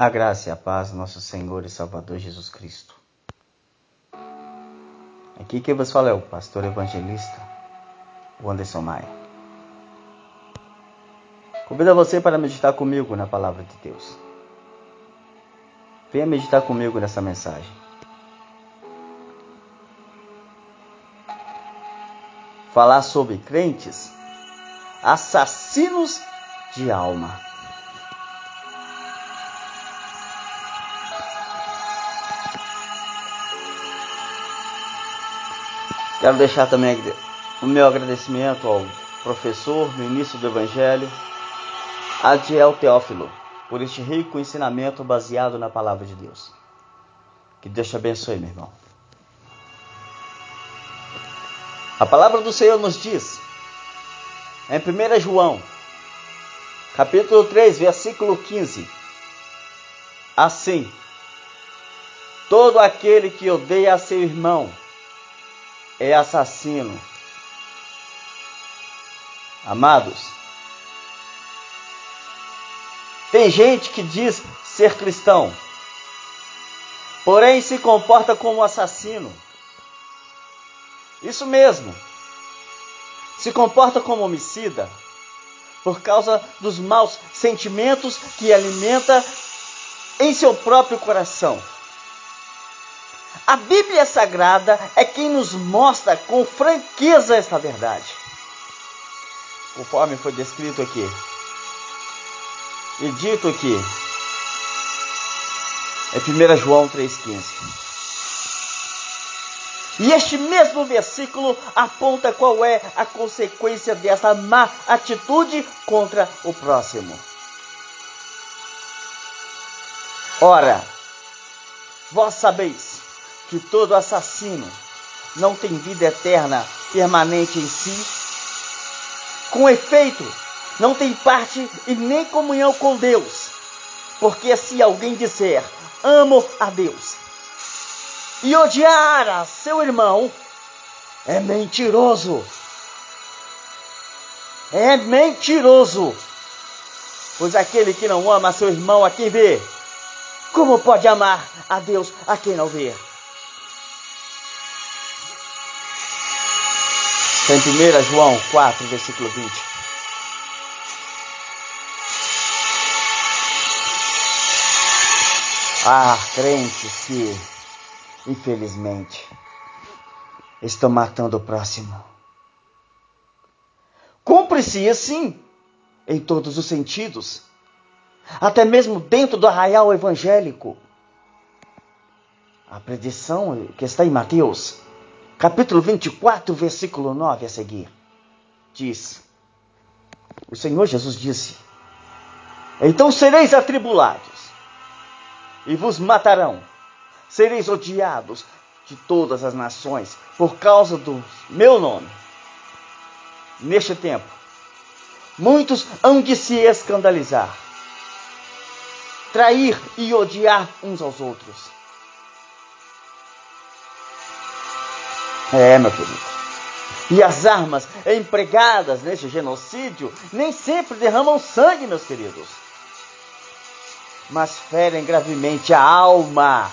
A graça e a paz do nosso Senhor e Salvador Jesus Cristo. Aqui quem vos fala é o pastor evangelista, Anderson Maia. Convido você para meditar comigo na palavra de Deus. Venha meditar comigo nessa mensagem. Falar sobre crentes assassinos de alma. Quero deixar também o meu agradecimento ao professor, ministro do Evangelho, Adiel Teófilo, por este rico ensinamento baseado na palavra de Deus. Que Deus te abençoe, meu irmão. A palavra do Senhor nos diz, em 1 João, capítulo 3, versículo 15: Assim, todo aquele que odeia seu irmão, é assassino. Amados, tem gente que diz ser cristão, porém se comporta como assassino. Isso mesmo. Se comporta como homicida por causa dos maus sentimentos que alimenta em seu próprio coração. A Bíblia Sagrada é quem nos mostra com franqueza esta verdade. Conforme foi descrito aqui. E dito aqui. É 1 João 3,15. E este mesmo versículo aponta qual é a consequência dessa má atitude contra o próximo. Ora, vós sabeis que todo assassino não tem vida eterna permanente em si? Com efeito, não tem parte e nem comunhão com Deus. Porque se alguém disser, amo a Deus, e odiar a seu irmão, é mentiroso. É mentiroso. Pois aquele que não ama seu irmão a quem vê, como pode amar a Deus a quem não vê? Está em 1 João 4, versículo 20. Há crentes que, infelizmente, estão matando o próximo. Cumpre-se assim, em todos os sentidos, até mesmo dentro do arraial evangélico. A predição que está em Mateus capítulo 24, versículo 9 a seguir, diz: O Senhor Jesus disse: Então sereis atribulados, e vos matarão, sereis odiados de todas as nações por causa do meu nome. Neste tempo, muitos hão de se escandalizar, trair e odiar uns aos outros É, meu querido. E as armas empregadas neste genocídio nem sempre derramam sangue, meus queridos, mas ferem gravemente a alma.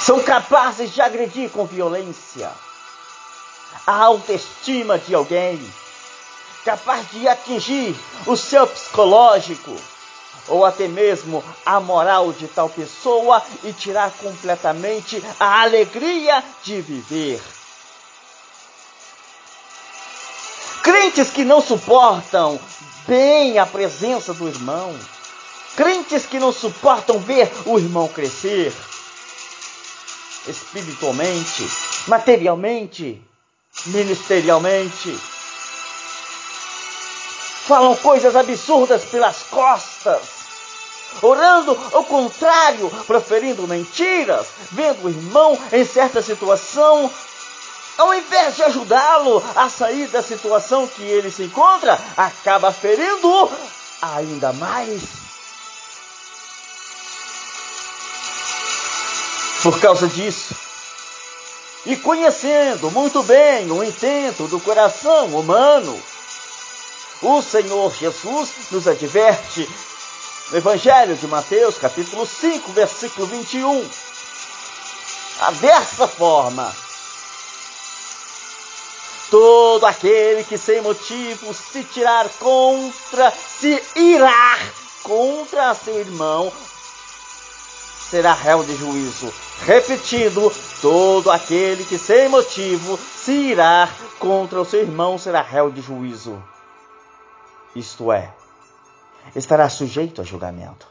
São capazes de agredir com violência a autoestima de alguém, capaz de atingir o seu psicológico ou até mesmo a moral de tal pessoa e tirar completamente a alegria de viver. Crentes que não suportam bem a presença do irmão, crentes que não suportam ver o irmão crescer. Espiritualmente, materialmente, ministerialmente falam coisas absurdas pelas costas, orando ao contrário, proferindo mentiras, vendo o irmão em certa situação, ao invés de ajudá-lo a sair da situação que ele se encontra, acaba ferindo-o ainda mais. Por causa disso, e conhecendo muito bem o intento do coração humano, O Senhor Jesus nos adverte no Evangelho de Mateus, capítulo 5, versículo 21. A dessa forma, todo aquele que sem motivo se tirar contra, se irá contra seu irmão, será réu de juízo. Repetindo, todo aquele que sem motivo se irá contra o seu irmão será réu de juízo. Isto é, estará sujeito a julgamento.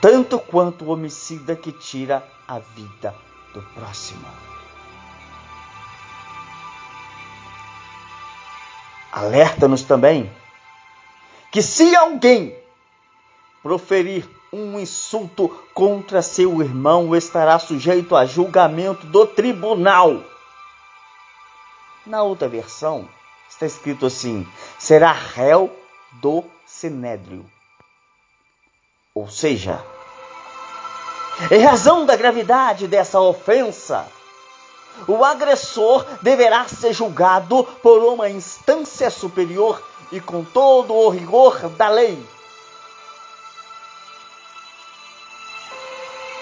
Tanto quanto o homicida que tira a vida do próximo. Alerta-nos também que se alguém proferir um insulto contra seu irmão, estará sujeito a julgamento do tribunal. Na outra versão, está escrito assim: será réu do sinédrio. Ou seja, em razão da gravidade dessa ofensa, o agressor deverá ser julgado por uma instância superior e com todo o rigor da lei.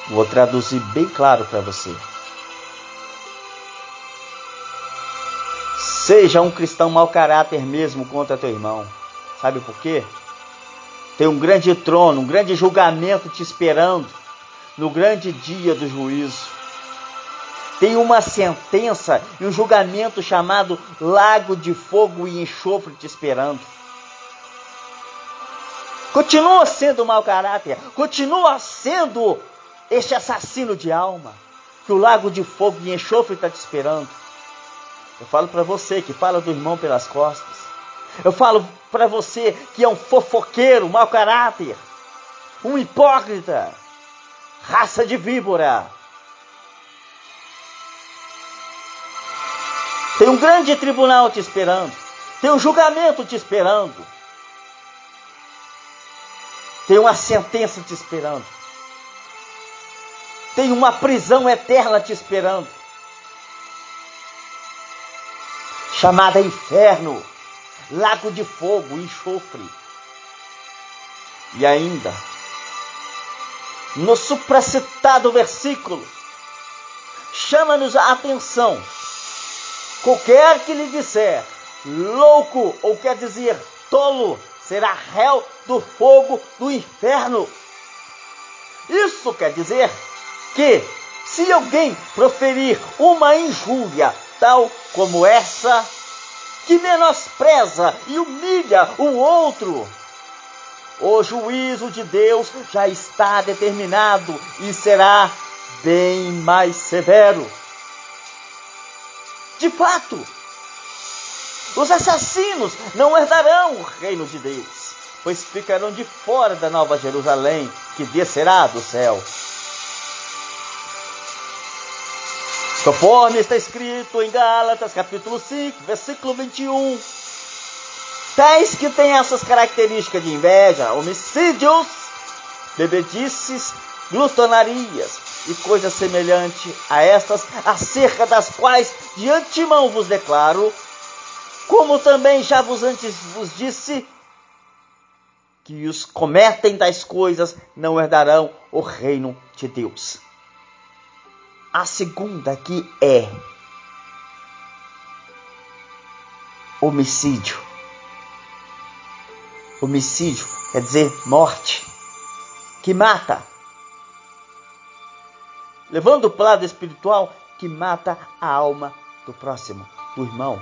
Vou traduzir bem claro para você. Seja um cristão mau caráter mesmo contra teu irmão. Sabe por quê? Tem um grande trono, um grande julgamento te esperando no grande dia do juízo. Tem uma sentença e um julgamento chamado lago de fogo e enxofre te esperando. Continua sendo mau caráter, continua sendo este assassino de alma, que o lago de fogo e enxofre está te esperando. Eu falo para você que fala do irmão pelas costas. Eu falo para você que é um fofoqueiro, mau caráter, um hipócrita, raça de víbora. Tem um grande tribunal te esperando. Tem um julgamento te esperando. Tem uma sentença te esperando. Tem uma prisão eterna te esperando. Chamada inferno, lago de fogo, enxofre. E ainda, no supracitado versículo, chama-nos a atenção. Qualquer que lhe disser louco, ou quer dizer tolo, será réu do fogo do inferno. Isso quer dizer que se alguém proferir uma injúria tal como essa, que menospreza e humilha o outro, o juízo de Deus já está determinado e será bem mais severo. De fato, os assassinos não herdarão o reino de Deus, pois ficarão de fora da nova Jerusalém que descerá do céu. Conforme está escrito em Gálatas, capítulo 5, versículo 21. Tais que têm essas características de inveja, homicídios, bebedices, glutonarias e coisas semelhantes a estas, acerca das quais de antemão vos declaro, como também já vos antes vos disse, que os cometem tais coisas não herdarão o reino de Deus. A segunda que é homicídio. Homicídio quer dizer morte, que mata. Levando o lado espiritual, que mata a alma do próximo, do irmão,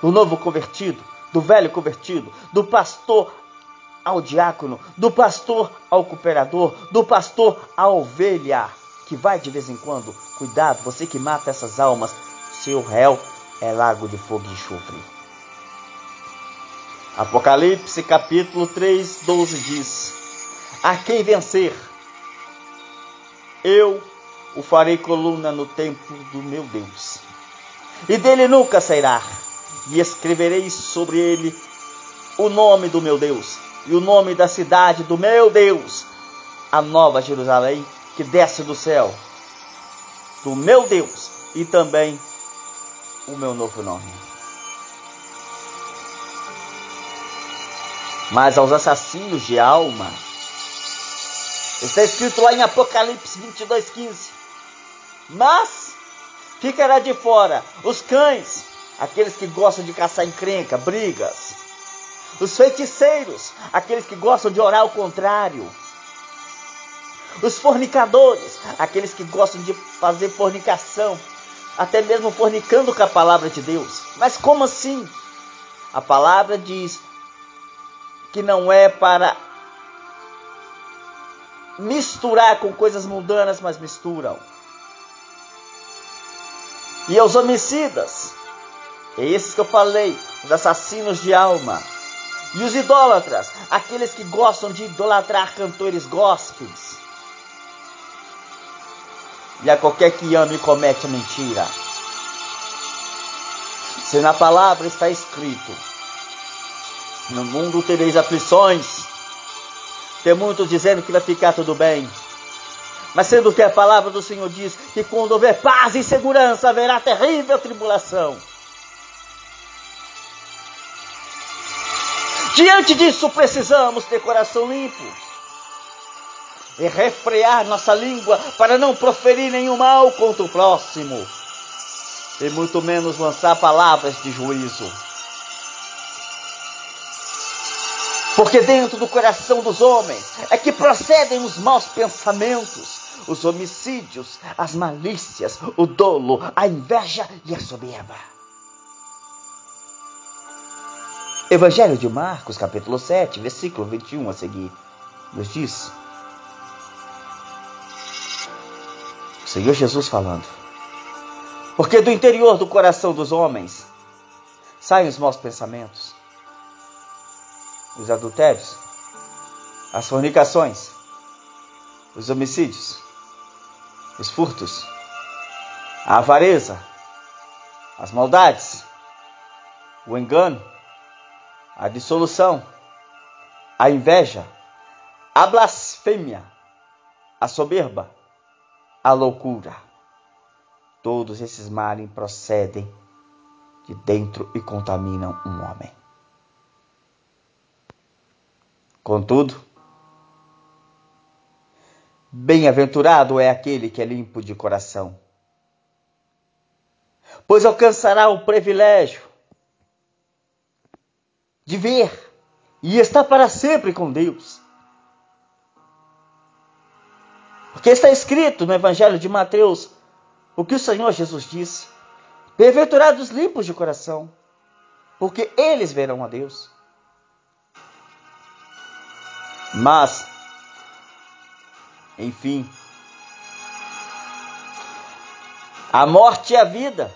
do novo convertido, do velho convertido, do pastor ao diácono, do pastor ao cooperador, do pastor à ovelha que vai de vez em quando. Cuidado, você que mata essas almas, seu réu é lago de fogo e enxofre. Apocalipse capítulo 3, 12 diz: A quem vencer, eu o farei coluna no templo do meu Deus, e dele nunca sairá, e escreverei sobre ele o nome do meu Deus, e o nome da cidade do meu Deus, a nova Jerusalém, que desce do céu, do meu Deus e também o meu novo nome. Mas aos assassinos de alma, está escrito lá em Apocalipse 22, 15: Mas ficará de fora os cães, aqueles que gostam de caçar encrenca, brigas, os feiticeiros, aqueles que gostam de orar ao contrário os fornicadores, aqueles que gostam de fazer fornicação, até mesmo fornicando com a palavra de Deus. Mas como assim? A palavra diz que não é para misturar com coisas mundanas, mas misturam. E aos homicidas, é esses que eu falei, os assassinos de alma. E os idólatras, aqueles que gostam de idolatrar cantores gospels. E a qualquer que ame comete a mentira. Se na palavra está escrito: No mundo tereis aflições. Tem muitos dizendo que vai ficar tudo bem. Mas sendo que a palavra do Senhor diz que quando houver paz e segurança haverá terrível tribulação. Diante disso, precisamos ter coração limpo e refrear nossa língua para não proferir nenhum mal contra o próximo e muito menos lançar palavras de juízo. Porque dentro do coração dos homens é que procedem os maus pensamentos, os homicídios, as malícias, o dolo, a inveja e a soberba. Evangelho de Marcos, capítulo 7, versículo 21 a seguir, nos diz: Senhor Jesus falando. Porque do interior do coração dos homens saem os maus pensamentos, os adultérios, as fornicações, os homicídios, os furtos, a avareza, as maldades, o engano, a dissolução, a inveja, a blasfêmia, a soberba, a loucura. Todos esses males procedem de dentro e contaminam um homem. Contudo, bem-aventurado é aquele que é limpo de coração, pois alcançará o privilégio de ver e estar para sempre com Deus. Porque está escrito no Evangelho de Mateus o que o Senhor Jesus disse: Bem-aventurados limpos de coração, porque eles verão a Deus. Mas, enfim, a morte e a vida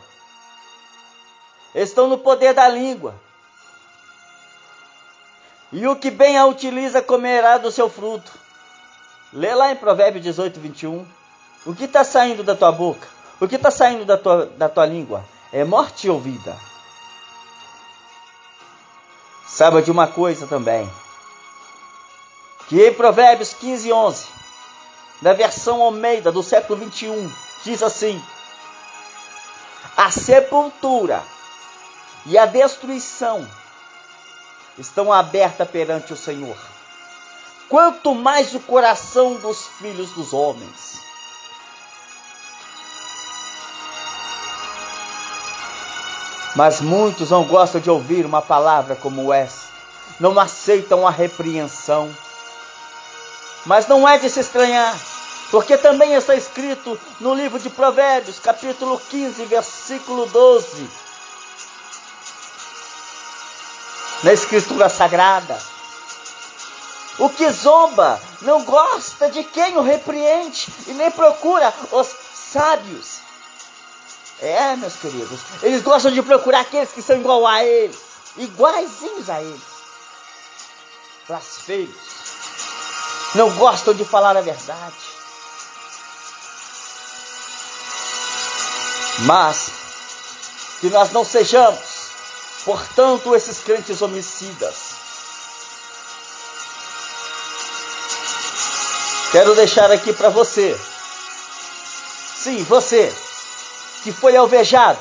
estão no poder da língua. E o que bem a utiliza comerá do seu fruto. Lê lá em Provérbios 18, 21. O que está saindo da tua boca? O que está saindo da tua, da tua língua? É morte ou vida? Saiba de uma coisa também que em Provérbios 15, 11, na versão Almeida do século 21, diz assim: A sepultura e a destruição estão abertas perante o Senhor, quanto mais o coração dos filhos dos homens. Mas muitos não gostam de ouvir uma palavra como essa, não aceitam a repreensão mas não é de se estranhar, porque também está escrito no livro de Provérbios, capítulo 15, versículo 12. Na Escritura Sagrada. O que zomba não gosta de quem o repreende e nem procura os sábios. É, meus queridos, eles gostam de procurar aqueles que são igual a eles, iguaizinhos a eles. Blasfeios não gostam de falar a verdade. Mas que nós não sejamos, portanto, esses crentes homicidas. Quero deixar aqui para você, sim, você, que foi alvejado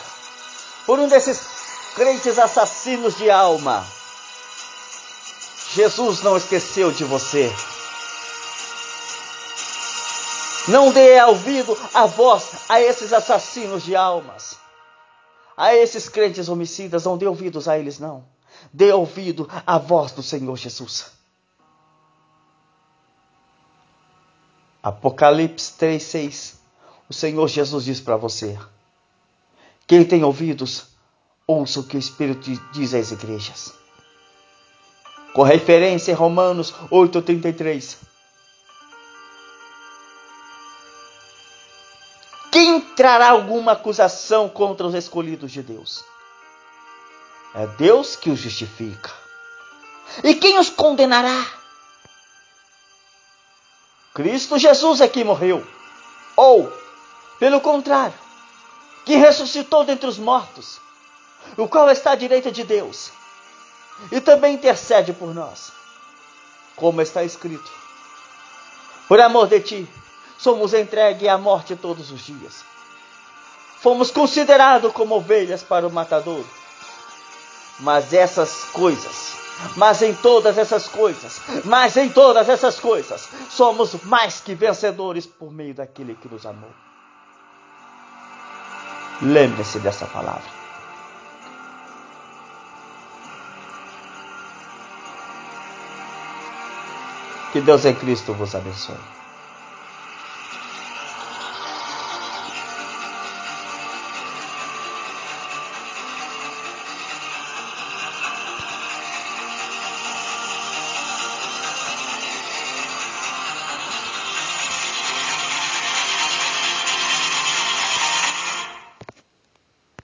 por um desses crentes assassinos de alma Jesus não esqueceu de você. Não dê ouvido a voz a esses assassinos de almas, a esses crentes homicidas. Não dê ouvidos a eles, não. Dê ouvido à voz do Senhor Jesus. Apocalipse 3,6. O Senhor Jesus diz para você: Quem tem ouvidos, ouça o que o Espírito diz às igrejas. Com referência em Romanos 8,33. Quem trará alguma acusação contra os escolhidos de Deus? É Deus que os justifica. E quem os condenará? Cristo Jesus é que morreu. Ou, pelo contrário, que ressuscitou dentre os mortos, o qual está à direita de Deus e também intercede por nós. Como está escrito: Por amor de ti, somos entregues à morte todos os dias. Fomos considerados como ovelhas para o matador. Mas essas coisas, mas em todas essas coisas, mas em todas essas coisas, somos mais que vencedores por meio daquele que nos amou. Lembre-se dessa palavra. Que Deus em Cristo vos abençoe.